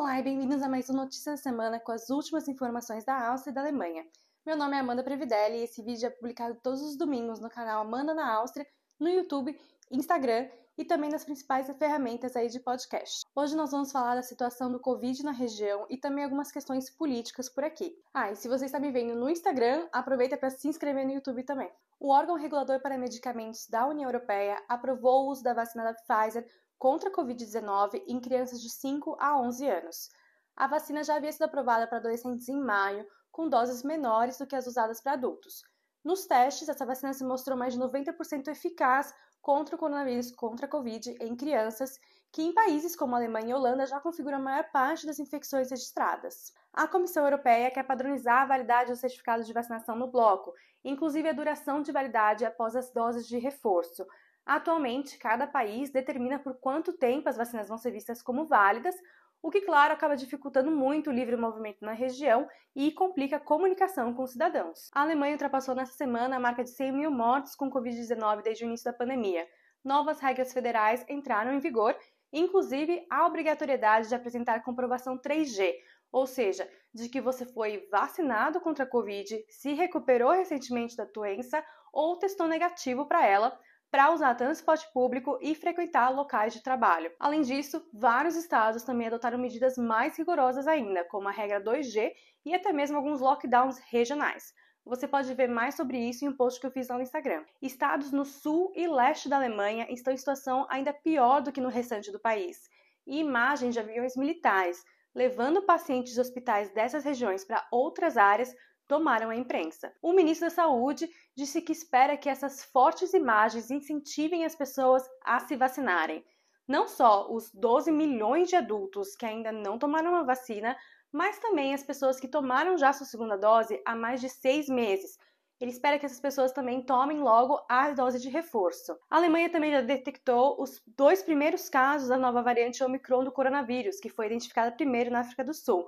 Olá e bem-vindos a mais um Notícia da Semana com as últimas informações da Áustria e da Alemanha. Meu nome é Amanda Previdelli e esse vídeo é publicado todos os domingos no canal Amanda na Áustria, no YouTube, Instagram e também nas principais ferramentas aí de podcast. Hoje nós vamos falar da situação do Covid na região e também algumas questões políticas por aqui. Ah, e se você está me vendo no Instagram, aproveita para se inscrever no YouTube também. O órgão regulador para medicamentos da União Europeia aprovou o uso da vacina da Pfizer contra a Covid-19 em crianças de 5 a 11 anos. A vacina já havia sido aprovada para adolescentes em maio, com doses menores do que as usadas para adultos. Nos testes, essa vacina se mostrou mais de 90% eficaz contra o coronavírus, contra a Covid, em crianças, que em países como Alemanha e Holanda já configuram a maior parte das infecções registradas. A Comissão Europeia quer padronizar a validade dos certificados de vacinação no bloco, inclusive a duração de validade após as doses de reforço, Atualmente, cada país determina por quanto tempo as vacinas vão ser vistas como válidas, o que, claro, acaba dificultando muito o livre movimento na região e complica a comunicação com os cidadãos. A Alemanha ultrapassou nesta semana a marca de 100 mil mortes com Covid-19 desde o início da pandemia. Novas regras federais entraram em vigor, inclusive a obrigatoriedade de apresentar comprovação 3G, ou seja, de que você foi vacinado contra a Covid, se recuperou recentemente da doença ou testou negativo para ela para usar transporte público e frequentar locais de trabalho. Além disso, vários estados também adotaram medidas mais rigorosas ainda, como a regra 2G e até mesmo alguns lockdowns regionais. Você pode ver mais sobre isso em um post que eu fiz lá no Instagram. Estados no sul e leste da Alemanha estão em situação ainda pior do que no restante do país. E imagens de aviões militares levando pacientes de hospitais dessas regiões para outras áreas tomaram a imprensa. O ministro da Saúde disse que espera que essas fortes imagens incentivem as pessoas a se vacinarem. Não só os 12 milhões de adultos que ainda não tomaram a vacina, mas também as pessoas que tomaram já sua segunda dose há mais de seis meses. Ele espera que essas pessoas também tomem logo a dose de reforço. A Alemanha também já detectou os dois primeiros casos da nova variante Omicron do coronavírus, que foi identificada primeiro na África do Sul.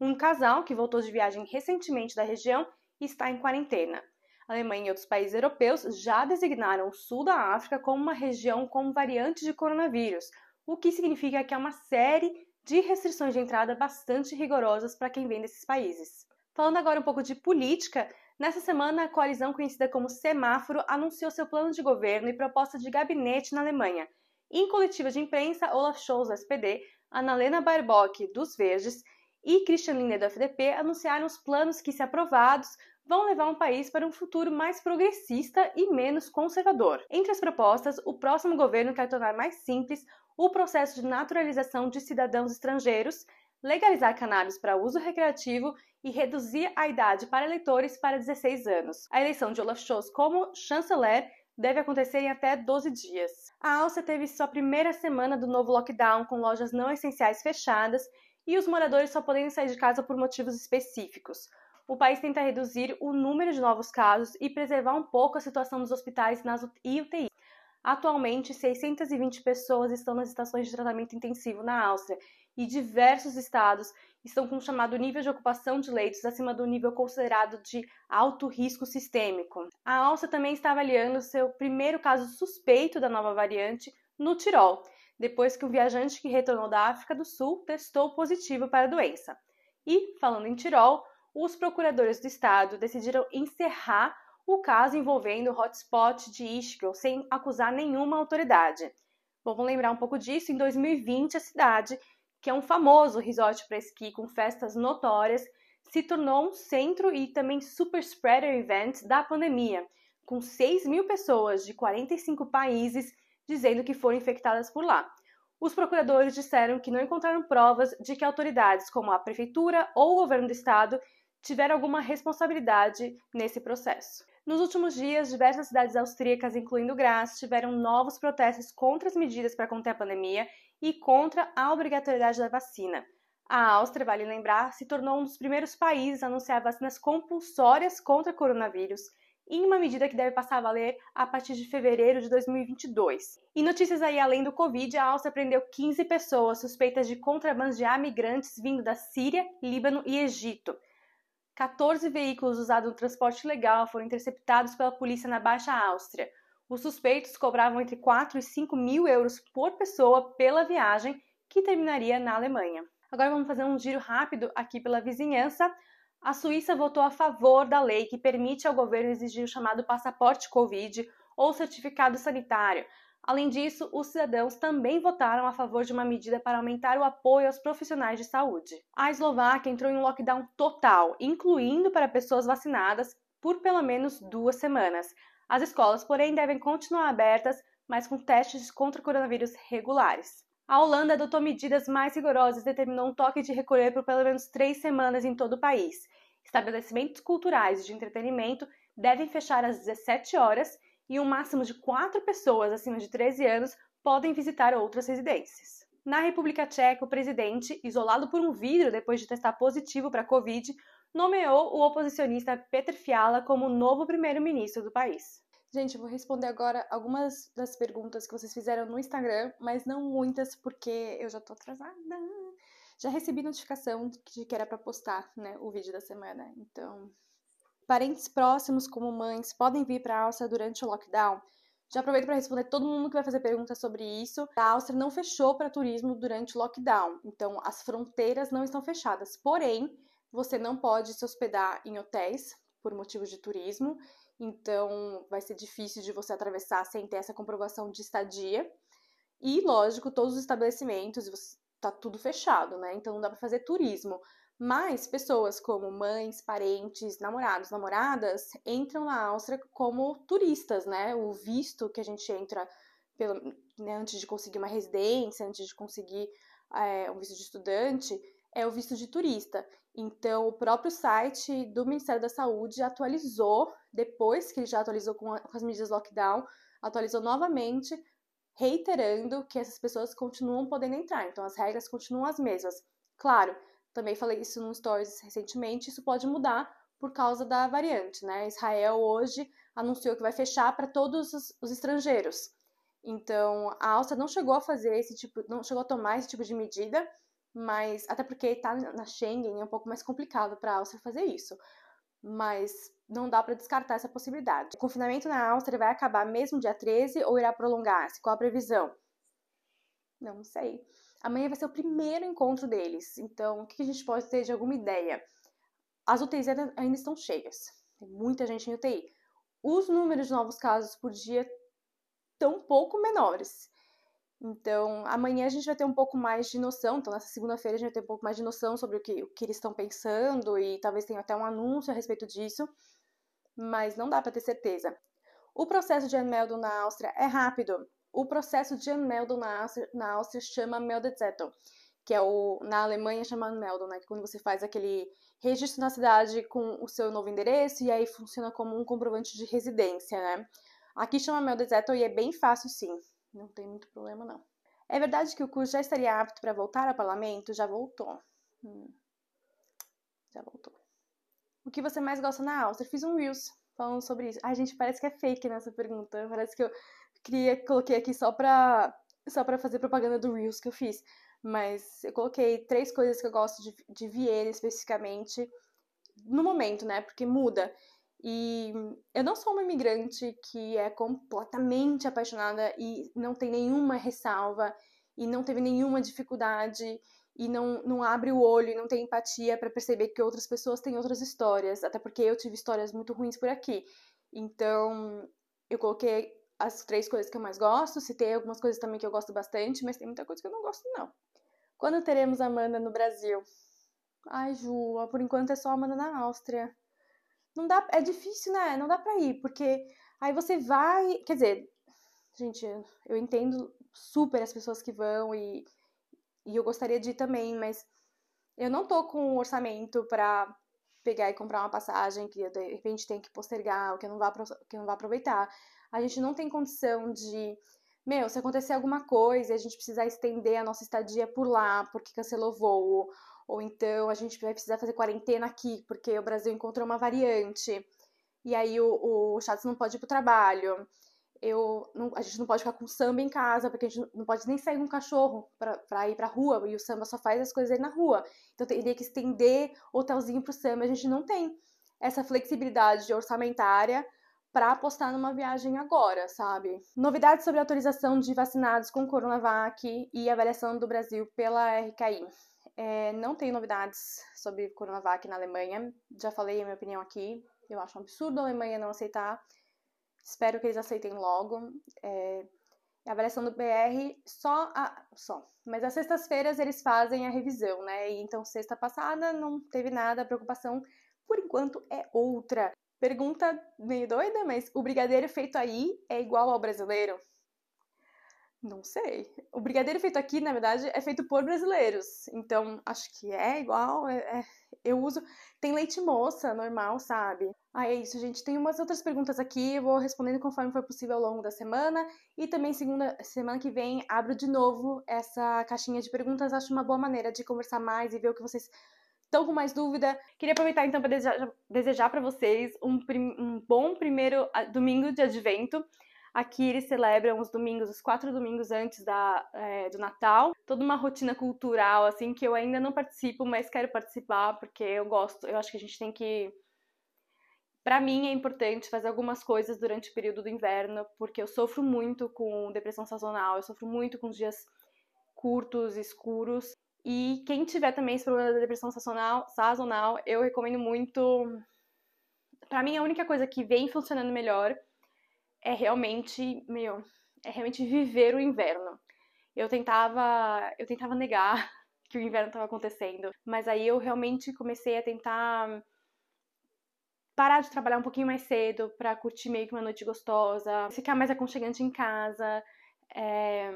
Um casal que voltou de viagem recentemente da região está em quarentena. A Alemanha e outros países europeus já designaram o sul da África como uma região com variante de coronavírus, o que significa que há uma série de restrições de entrada bastante rigorosas para quem vem desses países. Falando agora um pouco de política, nessa semana a coalizão conhecida como Semáforo anunciou seu plano de governo e proposta de gabinete na Alemanha. Em coletiva de imprensa, Olaf Scholz, SPD, Annalena Baerbock, dos Verdes, e Christian Lindner do FDP anunciaram os planos que, se aprovados, vão levar um país para um futuro mais progressista e menos conservador. Entre as propostas, o próximo governo quer tornar mais simples o processo de naturalização de cidadãos estrangeiros, legalizar cannabis para uso recreativo e reduzir a idade para eleitores para 16 anos. A eleição de Olaf Scholz como chanceler deve acontecer em até 12 dias. A Áustria teve sua primeira semana do novo lockdown com lojas não essenciais fechadas e os moradores só podem sair de casa por motivos específicos. O país tenta reduzir o número de novos casos e preservar um pouco a situação dos hospitais nas UTI. Atualmente, 620 pessoas estão nas estações de tratamento intensivo na Áustria e diversos estados estão com o chamado nível de ocupação de leitos acima do nível considerado de alto risco sistêmico. A Áustria também está avaliando seu primeiro caso suspeito da nova variante no Tirol depois que um viajante que retornou da África do Sul testou positivo para a doença. E, falando em Tirol, os procuradores do estado decidiram encerrar o caso envolvendo o hotspot de Ischgl sem acusar nenhuma autoridade. Vamos lembrar um pouco disso, em 2020 a cidade, que é um famoso resort para esqui com festas notórias, se tornou um centro e também super spreader event da pandemia, com 6 mil pessoas de 45 países dizendo que foram infectadas por lá. Os procuradores disseram que não encontraram provas de que autoridades, como a prefeitura ou o governo do estado, tiveram alguma responsabilidade nesse processo. Nos últimos dias, diversas cidades austríacas, incluindo Graz, tiveram novos protestos contra as medidas para conter a pandemia e contra a obrigatoriedade da vacina. A Áustria, vale lembrar, se tornou um dos primeiros países a anunciar vacinas compulsórias contra coronavírus em uma medida que deve passar a valer a partir de fevereiro de 2022. E notícias aí além do Covid, a Áustria prendeu 15 pessoas suspeitas de contrabandear migrantes vindo da Síria, Líbano e Egito. 14 veículos usados no transporte legal foram interceptados pela polícia na Baixa Áustria. Os suspeitos cobravam entre 4 e 5 mil euros por pessoa pela viagem, que terminaria na Alemanha. Agora vamos fazer um giro rápido aqui pela vizinhança. A Suíça votou a favor da lei que permite ao governo exigir o chamado passaporte Covid ou certificado sanitário. Além disso, os cidadãos também votaram a favor de uma medida para aumentar o apoio aos profissionais de saúde. A Eslováquia entrou em um lockdown total, incluindo para pessoas vacinadas, por pelo menos duas semanas. As escolas, porém, devem continuar abertas, mas com testes contra o coronavírus regulares. A Holanda adotou medidas mais rigorosas e determinou um toque de recolher por pelo menos três semanas em todo o país. Estabelecimentos culturais e de entretenimento devem fechar às 17 horas e um máximo de quatro pessoas acima de 13 anos podem visitar outras residências. Na República Tcheca, o presidente, isolado por um vidro depois de testar positivo para a Covid, nomeou o oposicionista Petr Fiala como novo primeiro-ministro do país. Gente, eu vou responder agora algumas das perguntas que vocês fizeram no Instagram, mas não muitas, porque eu já tô atrasada. Já recebi notificação de que era para postar, né, o vídeo da semana. Então, parentes próximos, como mães, podem vir para a Áustria durante o lockdown? Já aproveito para responder todo mundo que vai fazer perguntas sobre isso. A Áustria não fechou para turismo durante o lockdown, então as fronteiras não estão fechadas. Porém, você não pode se hospedar em hotéis por motivos de turismo então vai ser difícil de você atravessar sem ter essa comprovação de estadia. E, lógico, todos os estabelecimentos, está tudo fechado, né? Então não dá para fazer turismo. Mas pessoas como mães, parentes, namorados, namoradas entram na Áustria como turistas, né? O visto que a gente entra pelo, né, antes de conseguir uma residência, antes de conseguir é, um visto de estudante, é o visto de turista. Então, o próprio site do Ministério da Saúde atualizou, depois que já atualizou com, as medidas lockdown, atualizou novamente, reiterando que essas pessoas continuam podendo entrar. Então, as regras continuam as mesmas. Claro, também falei isso no Stories recentemente, isso pode mudar por causa da variante, né? Israel hoje anunciou que vai fechar para todos os, os estrangeiros. Então, a Áustria não chegou a fazer esse tipo, não chegou a tomar esse tipo de medida, mas até porque está na Schengen é um pouco mais complicado para a Áustria fazer isso. Mas não dá para descartar essa possibilidade. O confinamento na Áustria vai acabar mesmo dia 13 ou irá prolongar-se? Qual a previsão? Não sei. Amanhã vai ser o primeiro encontro deles, então o que a gente pode ter de alguma ideia? As UTIs ainda estão cheias, tem muita gente em UTI. Os números de novos casos por dia estão um pouco menores. Então, amanhã a gente vai ter um pouco mais de noção. Então, nessa segunda-feira a gente vai ter um pouco mais de noção sobre o que, o que eles estão pensando e talvez tenha até um anúncio a respeito disso, mas não dá para ter certeza. O processo de Anmeldung na Áustria é rápido. O processo de Anmeldung na Áustria, na Áustria chama Meldezettel, que é o na Alemanha chama Anmeldung, né? Que quando você faz aquele registro na cidade com o seu novo endereço e aí funciona como um comprovante de residência, né? Aqui chama Meldezettel e é bem fácil sim. Não tem muito problema, não. É verdade que o curso já estaria apto para voltar ao parlamento? Já voltou. Hum. Já voltou. O que você mais gosta na Áustria? Fiz um Reels falando sobre isso. Ai, gente, parece que é fake nessa pergunta. Parece que eu queria, coloquei aqui só pra, só pra fazer propaganda do Reels que eu fiz. Mas eu coloquei três coisas que eu gosto de, de Viena especificamente no momento, né? Porque muda. E eu não sou uma imigrante que é completamente apaixonada e não tem nenhuma ressalva e não teve nenhuma dificuldade e não, não abre o olho e não tem empatia para perceber que outras pessoas têm outras histórias, até porque eu tive histórias muito ruins por aqui. Então, eu coloquei as três coisas que eu mais gosto, citei algumas coisas também que eu gosto bastante, mas tem muita coisa que eu não gosto, não. Quando teremos Amanda no Brasil? Ai, Ju, por enquanto é só Amanda na Áustria não dá, é difícil, né? Não dá pra ir, porque aí você vai, quer dizer, gente, eu entendo super as pessoas que vão e, e eu gostaria de ir também, mas eu não tô com orçamento para pegar e comprar uma passagem que de repente tem que postergar, ou que não vá, que não vá aproveitar. A gente não tem condição de, meu, se acontecer alguma coisa e a gente precisar estender a nossa estadia por lá, porque cancelou voo, ou então a gente vai precisar fazer quarentena aqui, porque o Brasil encontrou uma variante, e aí o, o Chaves não pode ir pro trabalho. Eu, não, a gente não pode ficar com samba em casa, porque a gente não pode nem sair com um cachorro para ir pra rua, e o samba só faz as coisas aí na rua. Então teria que estender hotelzinho pro samba, a gente não tem essa flexibilidade orçamentária para apostar numa viagem agora, sabe? Novidades sobre a autorização de vacinados com Coronavac e avaliação do Brasil pela RKI. É, não tenho novidades sobre Coronavac na Alemanha. Já falei a minha opinião aqui. Eu acho um absurdo a Alemanha não aceitar. Espero que eles aceitem logo. É, a avaliação do BR só, a, só. Mas às sextas-feiras eles fazem a revisão, né? E então sexta passada não teve nada, a preocupação por enquanto é outra. Pergunta meio doida, mas o brigadeiro feito aí é igual ao brasileiro? Não sei. O brigadeiro feito aqui, na verdade, é feito por brasileiros. Então, acho que é igual. É, é, eu uso. Tem leite moça, normal, sabe? Ah, é isso, gente. Tem umas outras perguntas aqui. Eu vou respondendo conforme for possível ao longo da semana. E também, segunda semana que vem, abro de novo essa caixinha de perguntas. Acho uma boa maneira de conversar mais e ver o que vocês estão com mais dúvida. Queria aproveitar então para desejar, desejar para vocês um, um bom primeiro ah, domingo de advento. Aqui eles celebram os domingos, os quatro domingos antes da, é, do Natal. Toda uma rotina cultural, assim, que eu ainda não participo, mas quero participar porque eu gosto. Eu acho que a gente tem que. Para mim é importante fazer algumas coisas durante o período do inverno, porque eu sofro muito com depressão sazonal, eu sofro muito com dias curtos, escuros. E quem tiver também esse problema da depressão sazonal, sazonal eu recomendo muito. Para mim, a única coisa que vem funcionando melhor é realmente, meu, é realmente viver o inverno. Eu tentava, eu tentava negar que o inverno estava acontecendo, mas aí eu realmente comecei a tentar parar de trabalhar um pouquinho mais cedo para curtir meio que uma noite gostosa, ficar mais aconchegante em casa, é,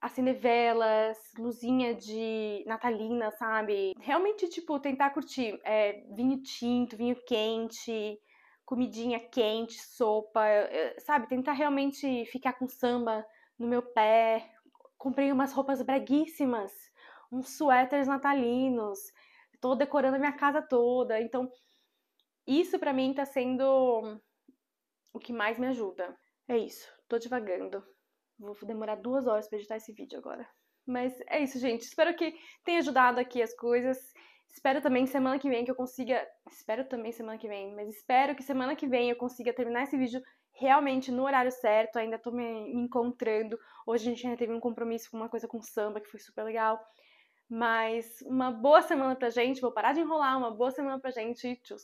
acender velas, luzinha de natalina, sabe? Realmente, tipo, tentar curtir é, vinho tinto, vinho quente, comidinha quente, sopa, sabe? Tentar realmente ficar com samba no meu pé. Comprei umas roupas breguíssimas, uns suéteres natalinos. Tô decorando a minha casa toda. Então, isso para mim tá sendo o que mais me ajuda. É isso, tô devagando. Vou demorar duas horas para editar esse vídeo agora. Mas é isso, gente. Espero que tenha ajudado aqui as coisas. Espero também semana que vem que eu consiga. Espero também semana que vem, mas espero que semana que vem eu consiga terminar esse vídeo realmente no horário certo. Ainda tô me, encontrando. Hoje a gente ainda teve um compromisso com uma coisa com samba que foi super legal. Mas uma boa semana pra gente. Vou parar de enrolar. Uma boa semana pra gente. Tchau.